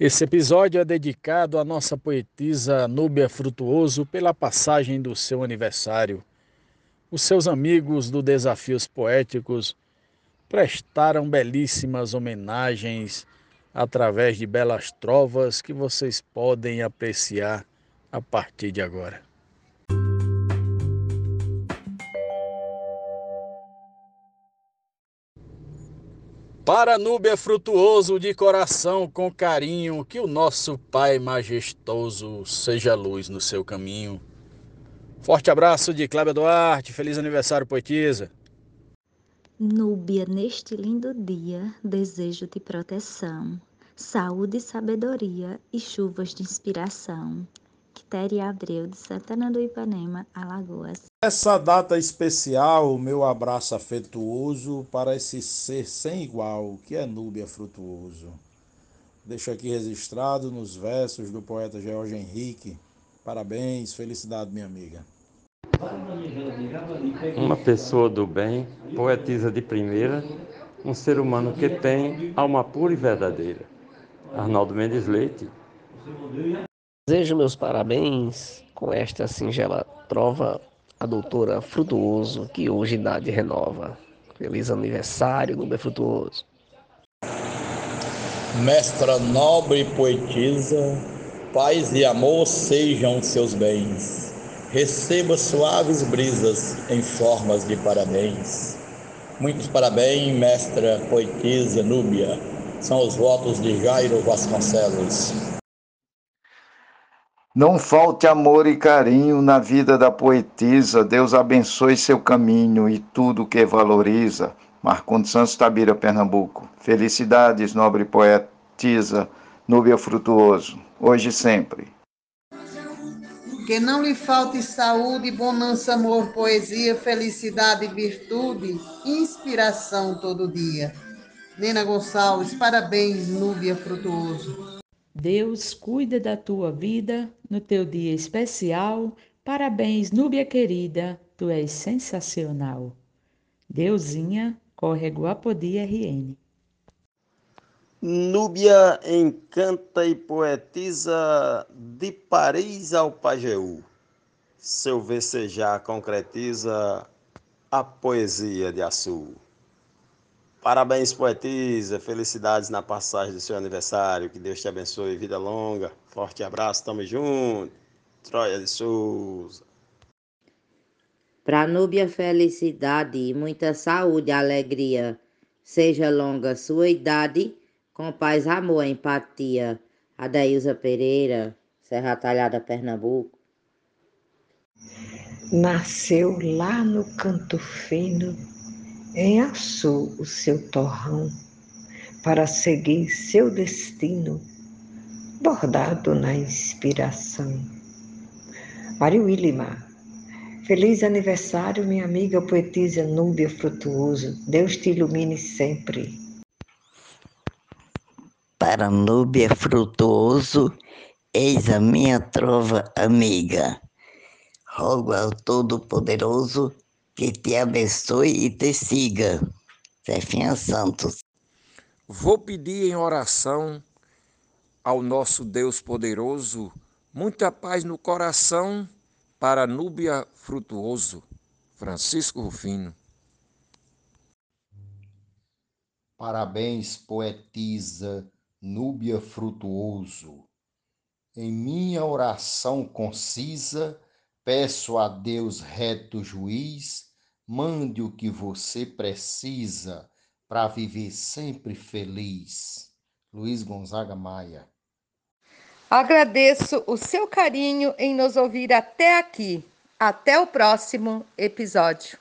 Esse episódio é dedicado à nossa poetisa Núbia Frutuoso pela passagem do seu aniversário. Os seus amigos do Desafios Poéticos prestaram belíssimas homenagens através de belas trovas que vocês podem apreciar a partir de agora. Para Núbia frutuoso de coração com carinho, que o nosso Pai majestoso seja luz no seu caminho. Forte abraço de Cláudia Duarte, feliz aniversário, poetisa. Núbia, neste lindo dia, desejo-te proteção, saúde e sabedoria e chuvas de inspiração. Quitéria Abreu, de Santana do Ipanema, Alagoas. Essa data especial, meu abraço afetuoso para esse ser sem igual, que é Núbia Frutuoso. Deixo aqui registrado nos versos do poeta George Henrique. Parabéns, felicidade, minha amiga. Uma pessoa do bem, poetisa de primeira, um ser humano que tem alma pura e verdadeira. Arnaldo Mendes Leite. Desejo meus parabéns com esta singela trova a doutora Frutuoso, que hoje idade renova. Feliz aniversário, Nubia Frutuoso. Mestra nobre poetisa, paz e amor sejam seus bens. Receba suaves brisas em formas de parabéns. Muitos parabéns, mestra poetisa Núbia. São os votos de Jairo Vasconcelos. Não falte amor e carinho na vida da poetisa. Deus abençoe seu caminho e tudo que valoriza. Marcondes Santos Tabira, Pernambuco. Felicidades, nobre poetisa, Núbia Frutuoso, hoje e sempre. Que não lhe falte saúde, bonança, amor, poesia, felicidade, virtude, inspiração todo dia. Nena Gonçalves, parabéns, Núbia Frutuoso. Deus cuida da tua vida no teu dia especial. Parabéns, Núbia querida, tu és sensacional. Deusinha, córrego Apodi RN. Núbia encanta e poetiza de Paris ao Pajeú. Seu vecejar concretiza a poesia de Açu. Parabéns, poetisa. Felicidades na passagem do seu aniversário. Que Deus te abençoe. Vida longa. Forte abraço. Tamo junto. Troia de Souza. Pra Núbia, felicidade e muita saúde e alegria. Seja longa sua idade, com paz, amor e empatia. Adailza Pereira, Serra Talhada, Pernambuco. Nasceu lá no Canto Fino em Açu o seu torrão para seguir seu destino, bordado na inspiração. Mário Willimar, feliz aniversário, minha amiga poetisa Núbia Frutuoso. Deus te ilumine sempre. Para Núbia Frutuoso, eis a minha trova amiga. Rogo ao Todo-Poderoso que te abençoe e te siga. Zefinha Santos. Vou pedir em oração ao nosso Deus poderoso muita paz no coração para Núbia Frutuoso. Francisco Rufino. Parabéns, poetisa Núbia Frutuoso. Em minha oração concisa, peço a Deus reto juiz Mande o que você precisa para viver sempre feliz. Luiz Gonzaga Maia. Agradeço o seu carinho em nos ouvir até aqui. Até o próximo episódio.